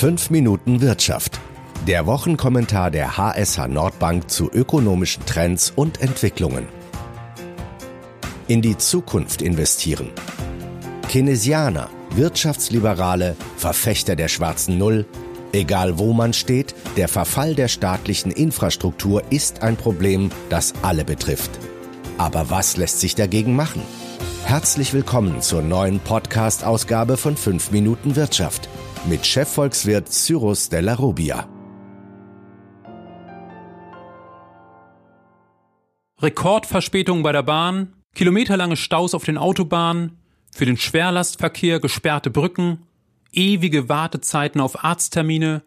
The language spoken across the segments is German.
5 Minuten Wirtschaft. Der Wochenkommentar der HSH Nordbank zu ökonomischen Trends und Entwicklungen. In die Zukunft investieren. Keynesianer, Wirtschaftsliberale, Verfechter der schwarzen Null. Egal wo man steht, der Verfall der staatlichen Infrastruktur ist ein Problem, das alle betrifft. Aber was lässt sich dagegen machen? Herzlich willkommen zur neuen Podcast-Ausgabe von 5 Minuten Wirtschaft mit Chefvolkswirt Cyrus Della Rubia. Rekordverspätungen bei der Bahn, kilometerlange Staus auf den Autobahnen, für den Schwerlastverkehr gesperrte Brücken, ewige Wartezeiten auf Arzttermine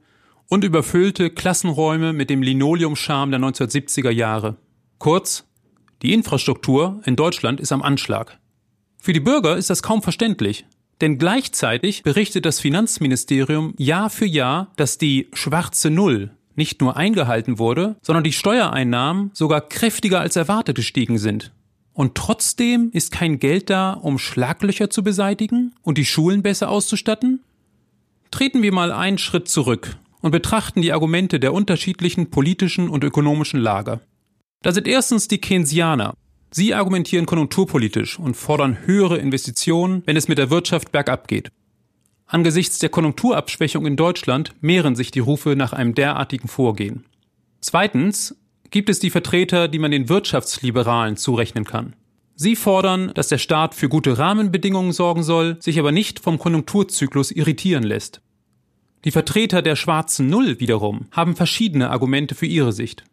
und überfüllte Klassenräume mit dem Linoleumscharme der 1970er Jahre. Kurz, die Infrastruktur in Deutschland ist am Anschlag. Für die Bürger ist das kaum verständlich. Denn gleichzeitig berichtet das Finanzministerium Jahr für Jahr, dass die schwarze Null nicht nur eingehalten wurde, sondern die Steuereinnahmen sogar kräftiger als erwartet gestiegen sind. Und trotzdem ist kein Geld da, um Schlaglöcher zu beseitigen und die Schulen besser auszustatten? Treten wir mal einen Schritt zurück und betrachten die Argumente der unterschiedlichen politischen und ökonomischen Lager. Da sind erstens die Keynesianer, Sie argumentieren konjunkturpolitisch und fordern höhere Investitionen, wenn es mit der Wirtschaft bergab geht. Angesichts der Konjunkturabschwächung in Deutschland mehren sich die Rufe nach einem derartigen Vorgehen. Zweitens gibt es die Vertreter, die man den Wirtschaftsliberalen zurechnen kann. Sie fordern, dass der Staat für gute Rahmenbedingungen sorgen soll, sich aber nicht vom Konjunkturzyklus irritieren lässt. Die Vertreter der schwarzen Null wiederum haben verschiedene Argumente für ihre Sicht.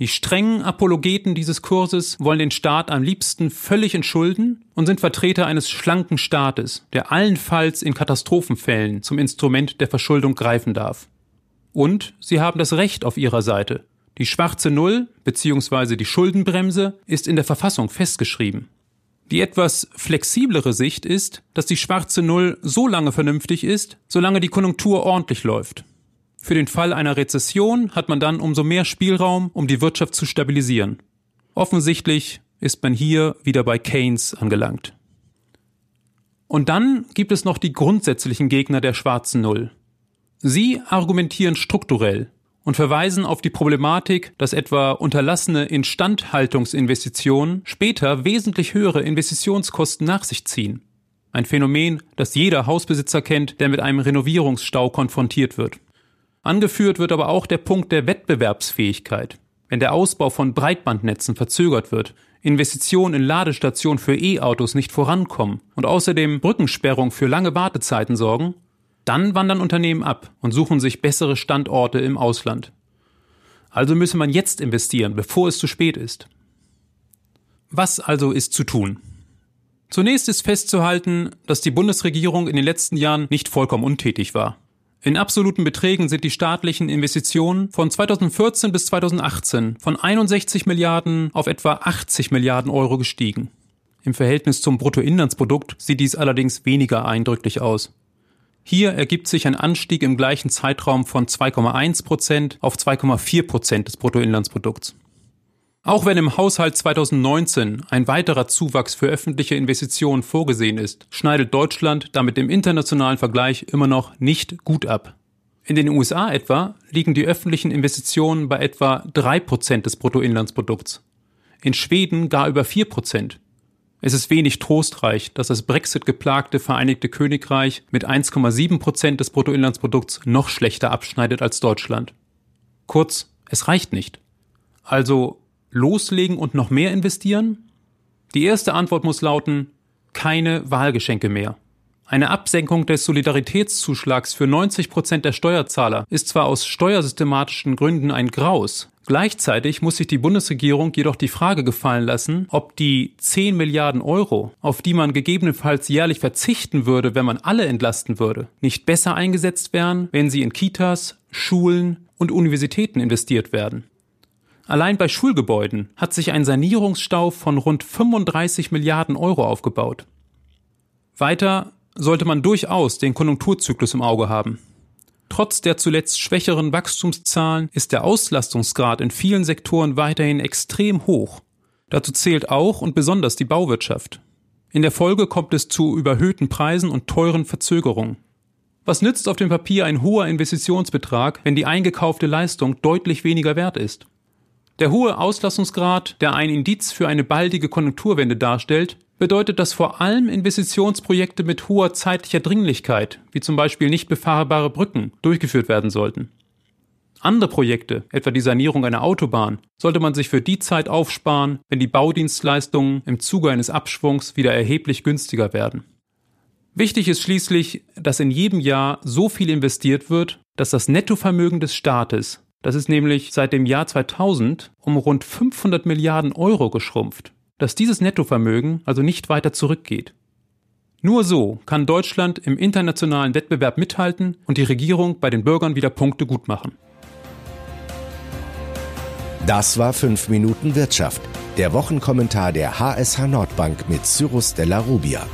Die strengen Apologeten dieses Kurses wollen den Staat am liebsten völlig entschulden und sind Vertreter eines schlanken Staates, der allenfalls in Katastrophenfällen zum Instrument der Verschuldung greifen darf. Und sie haben das Recht auf ihrer Seite. Die schwarze Null bzw. die Schuldenbremse ist in der Verfassung festgeschrieben. Die etwas flexiblere Sicht ist, dass die schwarze Null so lange vernünftig ist, solange die Konjunktur ordentlich läuft. Für den Fall einer Rezession hat man dann umso mehr Spielraum, um die Wirtschaft zu stabilisieren. Offensichtlich ist man hier wieder bei Keynes angelangt. Und dann gibt es noch die grundsätzlichen Gegner der schwarzen Null. Sie argumentieren strukturell und verweisen auf die Problematik, dass etwa unterlassene Instandhaltungsinvestitionen später wesentlich höhere Investitionskosten nach sich ziehen. Ein Phänomen, das jeder Hausbesitzer kennt, der mit einem Renovierungsstau konfrontiert wird. Angeführt wird aber auch der Punkt der Wettbewerbsfähigkeit. Wenn der Ausbau von Breitbandnetzen verzögert wird, Investitionen in Ladestationen für E-Autos nicht vorankommen und außerdem Brückensperrung für lange Wartezeiten sorgen, dann wandern Unternehmen ab und suchen sich bessere Standorte im Ausland. Also müsse man jetzt investieren, bevor es zu spät ist. Was also ist zu tun? Zunächst ist festzuhalten, dass die Bundesregierung in den letzten Jahren nicht vollkommen untätig war. In absoluten Beträgen sind die staatlichen Investitionen von 2014 bis 2018 von 61 Milliarden auf etwa 80 Milliarden Euro gestiegen. Im Verhältnis zum Bruttoinlandsprodukt sieht dies allerdings weniger eindrücklich aus. Hier ergibt sich ein Anstieg im gleichen Zeitraum von 2,1 Prozent auf 2,4 Prozent des Bruttoinlandsprodukts. Auch wenn im Haushalt 2019 ein weiterer Zuwachs für öffentliche Investitionen vorgesehen ist, schneidet Deutschland damit im internationalen Vergleich immer noch nicht gut ab. In den USA etwa liegen die öffentlichen Investitionen bei etwa drei Prozent des Bruttoinlandsprodukts. In Schweden gar über vier Prozent. Es ist wenig trostreich, dass das Brexit geplagte Vereinigte Königreich mit 1,7 Prozent des Bruttoinlandsprodukts noch schlechter abschneidet als Deutschland. Kurz, es reicht nicht. Also loslegen und noch mehr investieren? Die erste Antwort muss lauten, keine Wahlgeschenke mehr. Eine Absenkung des Solidaritätszuschlags für 90 Prozent der Steuerzahler ist zwar aus steuersystematischen Gründen ein Graus, gleichzeitig muss sich die Bundesregierung jedoch die Frage gefallen lassen, ob die 10 Milliarden Euro, auf die man gegebenenfalls jährlich verzichten würde, wenn man alle entlasten würde, nicht besser eingesetzt wären, wenn sie in Kitas, Schulen und Universitäten investiert werden. Allein bei Schulgebäuden hat sich ein Sanierungsstau von rund 35 Milliarden Euro aufgebaut. Weiter sollte man durchaus den Konjunkturzyklus im Auge haben. Trotz der zuletzt schwächeren Wachstumszahlen ist der Auslastungsgrad in vielen Sektoren weiterhin extrem hoch. Dazu zählt auch und besonders die Bauwirtschaft. In der Folge kommt es zu überhöhten Preisen und teuren Verzögerungen. Was nützt auf dem Papier ein hoher Investitionsbetrag, wenn die eingekaufte Leistung deutlich weniger wert ist? Der hohe Auslassungsgrad, der ein Indiz für eine baldige Konjunkturwende darstellt, bedeutet, dass vor allem Investitionsprojekte mit hoher zeitlicher Dringlichkeit, wie zum Beispiel nicht befahrbare Brücken, durchgeführt werden sollten. Andere Projekte, etwa die Sanierung einer Autobahn, sollte man sich für die Zeit aufsparen, wenn die Baudienstleistungen im Zuge eines Abschwungs wieder erheblich günstiger werden. Wichtig ist schließlich, dass in jedem Jahr so viel investiert wird, dass das Nettovermögen des Staates das ist nämlich seit dem Jahr 2000 um rund 500 Milliarden Euro geschrumpft, dass dieses Nettovermögen also nicht weiter zurückgeht. Nur so kann Deutschland im internationalen Wettbewerb mithalten und die Regierung bei den Bürgern wieder Punkte gut machen. Das war 5 Minuten Wirtschaft, der Wochenkommentar der HSH Nordbank mit Cyrus Della Rubia.